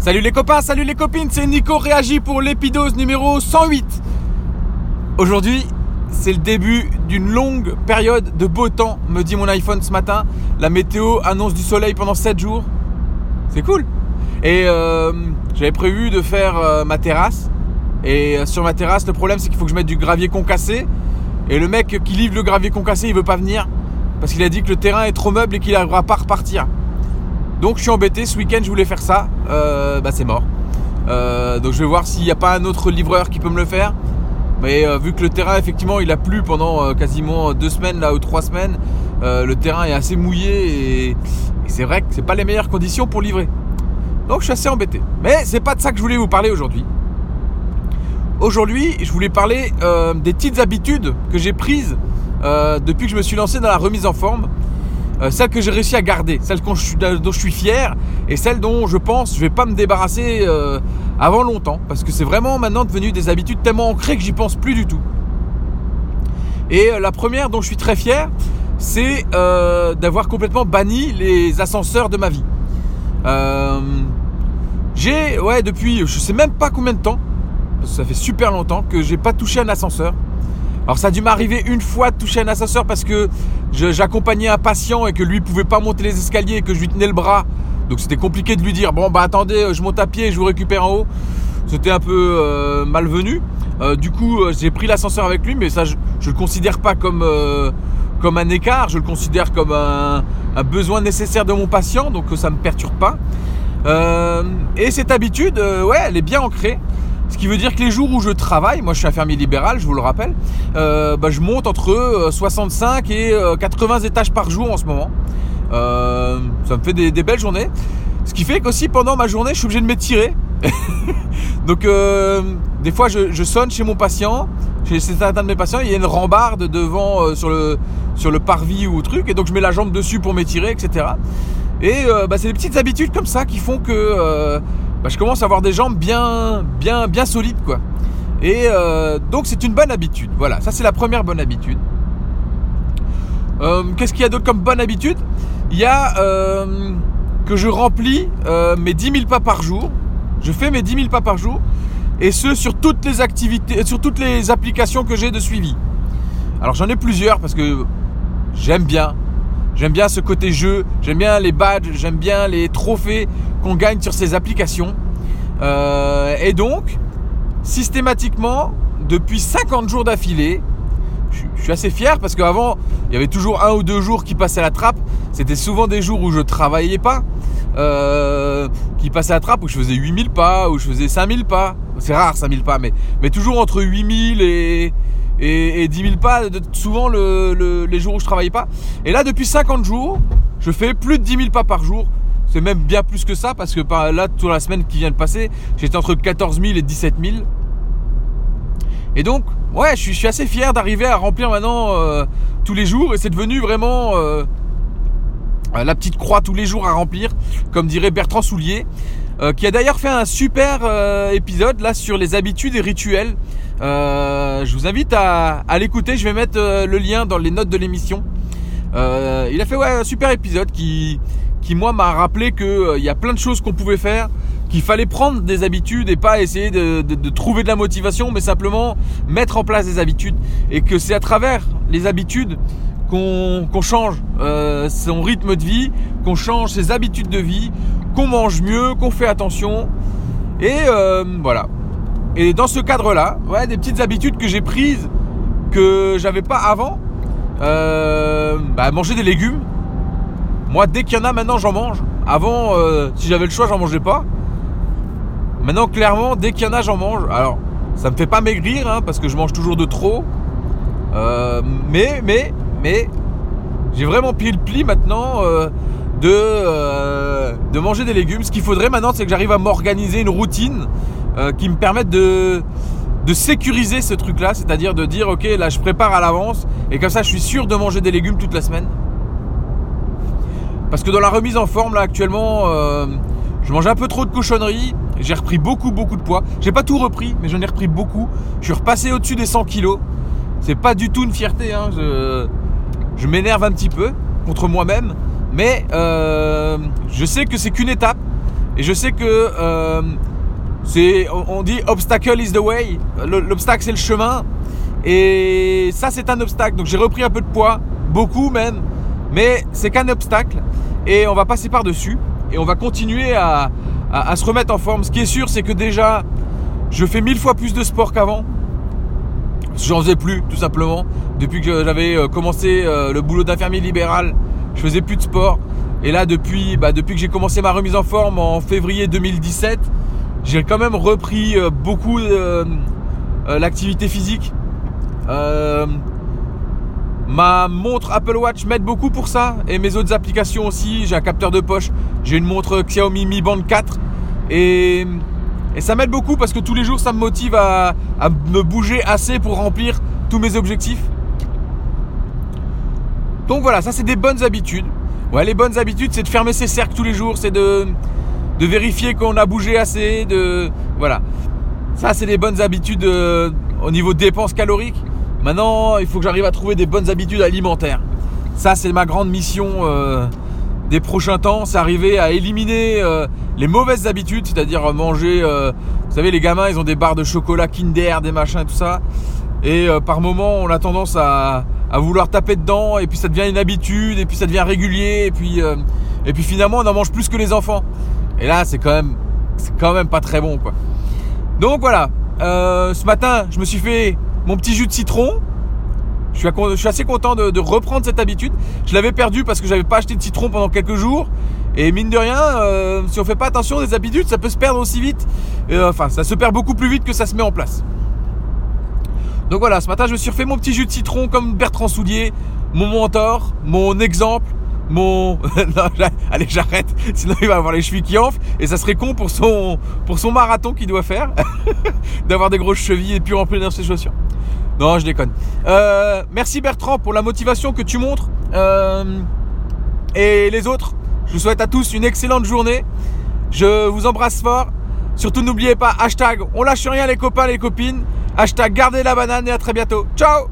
Salut les copains, salut les copines, c'est Nico réagit pour l'épidose numéro 108. Aujourd'hui, c'est le début d'une longue période de beau temps, me dit mon iPhone ce matin. La météo annonce du soleil pendant 7 jours. C'est cool. Et euh, j'avais prévu de faire euh, ma terrasse. Et euh, sur ma terrasse, le problème c'est qu'il faut que je mette du gravier concassé. Et le mec qui livre le gravier concassé, il veut pas venir. Parce qu'il a dit que le terrain est trop meuble et qu'il n'arrivera pas à repartir. Donc je suis embêté, ce week-end je voulais faire ça, euh, bah c'est mort. Euh, donc je vais voir s'il n'y a pas un autre livreur qui peut me le faire. Mais euh, vu que le terrain effectivement il a plu pendant quasiment deux semaines là ou trois semaines, le terrain est assez mouillé et, c'est vrai que c'est pas les meilleures conditions pour livrer. Donc je suis assez embêté. Mais c'est pas de ça que je voulais vous parler aujourd'hui. Aujourd'hui, je voulais parler des petites habitudes que j'ai prises depuis que je me suis lancé dans la remise en forme. Euh, celle que j'ai réussi à garder, celle dont je, suis, fier et celle dont je pense je vais pas me débarrasser euh, avant longtemps parce que c'est vraiment maintenant devenu des habitudes tellement ancrées que j'y pense plus du tout. Et euh, la première dont je suis très fier, c'est d'avoir complètement banni les ascenseurs de ma vie. j'ai, ouais, depuis je sais même pas combien de temps, parce que ça fait super longtemps que j'ai pas touché un ascenseur. Alors ça a dû m'arriver une fois de toucher un ascenseur parce que j'accompagnais un patient et que lui pouvait pas monter les escaliers et que je lui tenais le bras. Donc c'était compliqué de lui dire bon bah attendez je monte à pied et je vous récupère en haut. C'était un peu euh, malvenu. Euh, du coup euh, j'ai pris l'ascenseur avec lui mais ça je, ne le considère pas comme, un écart, je le considère comme un, besoin nécessaire de mon patient donc ça me perturbe pas. et cette habitude ouais elle est bien ancrée. Ce qui veut dire que les jours où je travaille, moi je suis infirmier libéral, je vous le rappelle, euh, bah, je monte entre 65 euh, et 80 euh, étages par jour en ce moment. ça me fait des, belles journées. Ce qui fait qu'aussi pendant ma journée, je suis obligé de m'étirer. Donc des fois je, sonne chez mon patient, chez certains de mes patients, il y a une rambarde devant sur, le, sur le parvis ou truc, et donc je mets la jambe dessus pour m'étirer, etc. Et bah, c'est des petites habitudes comme ça qui font que bah, je commence à avoir des jambes bien, bien, bien solides, quoi. Et euh, donc c'est une bonne habitude. Voilà, ça c'est la première bonne habitude. Euh, qu'est-ce qu'il y a d'autre comme bonne habitude? Il y a euh, que je remplis mes 10 000 pas par jour. Je fais mes 10 000 pas par jour. Et ce, sur toutes les activités, sur toutes les applications que j'ai de suivi. Alors j'en ai plusieurs parce que j'aime bien. J'aime bien ce côté jeu, j'aime bien les badges, j'aime bien les trophées qu'on gagne sur ces applications. Euh, et donc, systématiquement, depuis 50 jours d'affilée, je, suis assez fier parce qu'avant, il y avait toujours un ou deux jours qui passaient à la trappe. C'était souvent des jours où je travaillais pas, euh, qui passaient à la trappe, où je faisais 8000 pas, où je faisais 5000 pas. C'est rare 5000 pas, mais, mais toujours entre 8000 et, et, 10 000 pas, souvent les jours où je travaillais pas. Et là, depuis 50 jours, je fais plus de 10 000 pas par jour. C'est même bien plus que ça parce que là, toute la semaine qui vient de passer, j'étais entre 14 000 et 17 000. Et donc, ouais, je suis, assez fier d'arriver à remplir maintenant euh, tous les jours et c'est devenu vraiment euh, la petite croix tous les jours à remplir, comme dirait Bertrand Soulier, euh, qui a d'ailleurs fait un super épisode là sur les habitudes et rituels. je vous invite à, l'écouter, je vais mettre le lien dans les notes de l'émission. il a fait ouais, un super épisode qui, qui moi m'a rappelé qu'il euh, y a plein de choses qu'on pouvait faire, qu'il fallait prendre des habitudes et pas essayer de, trouver de la motivation, mais simplement mettre en place des habitudes. Et que c'est à travers les habitudes qu'on change euh, son rythme de vie, qu'on change ses habitudes de vie, mange mieux, qu'on fait attention. Et euh, voilà. Et dans ce cadre-là, ouais, des petites habitudes que j'ai prises que j'avais pas avant. Bah, manger des légumes, moi, dès qu'il y en a, maintenant, j'en mange. Avant, euh, si j'avais le choix, j'en mangeais pas. Maintenant, clairement, dès qu'il y en a, j'en mange. Alors, ça me fait pas maigrir, hein, parce que je mange toujours de trop. Euh, mais, mais, mais, j'ai vraiment pris le pli maintenant euh, de, de manger des légumes. Ce qu'il faudrait maintenant, c'est que j'arrive à m'organiser une routine qui me permette de, de sécuriser ce truc-là, c'est-à-dire de dire, ok, là, je prépare à l'avance, et comme ça, je suis sûr de manger des légumes toute la semaine. Parce que dans la remise en forme, là, actuellement, euh, je mange un peu trop de cochonneries. J'ai repris beaucoup, beaucoup de poids. J'ai pas tout repris, mais j'en ai repris beaucoup. Je suis repassé au-dessus des 100 kilos. C'est pas du tout une fierté. Hein. Je, m'énerve un petit peu contre moi-même. Mais euh, je sais que c'est qu'une étape. Et je sais que euh, c'est, on dit obstacle is the way. L'obstacle c'est le chemin. Et ça c'est un obstacle. Donc j'ai repris un peu de poids, beaucoup même. Mais c'est qu'un obstacle. Et on va passer par-dessus. Et on va continuer à, à, se remettre en forme. Ce qui est sûr, c'est que déjà, je fais mille fois plus de sport qu'avant. J'en faisais plus, tout simplement. Depuis que j'avais euh, commencé le boulot d'infirmier libéral, je faisais plus de sport. Et là, depuis, bah, depuis que j'ai commencé ma remise en forme en février 2017, j'ai quand même repris euh, beaucoup l'activité physique. ma montre Apple Watch m'aide beaucoup pour ça et mes autres applications aussi. J'ai un capteur de poche, j'ai une montre Xiaomi Mi Band 4 et et ça m'aide beaucoup parce que tous les jours, ça me motive à, me bouger assez pour remplir tous mes objectifs. Donc voilà, ça c'est des bonnes habitudes. Ouais, les bonnes habitudes, c'est de fermer ses cercles tous les jours, c'est de, vérifier qu'on a bougé assez, de voilà. Ça c'est des bonnes habitudes euh, au niveau dépenses caloriques. Maintenant, il faut que j'arrive à trouver des bonnes habitudes alimentaires. Ça c'est ma grande mission euh, des prochains temps, c'est arriver à éliminer euh, les mauvaises habitudes, c'est-à-dire manger, vous savez, les gamins, ils ont des barres de chocolat Kinder, des machins, tout ça. Et par moment, on a tendance à, vouloir taper dedans, et puis ça devient une habitude, et puis ça devient régulier, et puis, euh, et puis finalement, on en mange plus que les enfants. Et là, c'est quand même, c'est quand même pas très bon, quoi. Donc voilà. ce matin, je me suis fait mon petit jus de citron. Je suis, assez content de, de, reprendre cette habitude. Je l'avais perdu parce que j'avais pas acheté de citron pendant quelques jours. Et mine de rien, euh, si on fait pas attention des habitudes, ça peut se perdre aussi vite. Euh, enfin, ça se perd beaucoup plus vite que ça se met en place. Donc voilà, ce matin, je me suis refait mon petit jus de citron comme Bertrand Soulier, mon mentor, mon exemple, mon. non, allez, j'arrête, sinon il va avoir les chevilles qui enflent et ça serait con pour son, pour son marathon qu'il doit faire, d'avoir des grosses chevilles et puis remplir ses chaussures. Non, je déconne. Euh, merci Bertrand pour la motivation que tu montres. et les autres, je vous souhaite à tous une excellente journée. Je vous embrasse fort. Surtout n'oubliez pas, hashtag on lâche rien les copains, les copines. Hashtag gardez la banane et à très bientôt. Ciao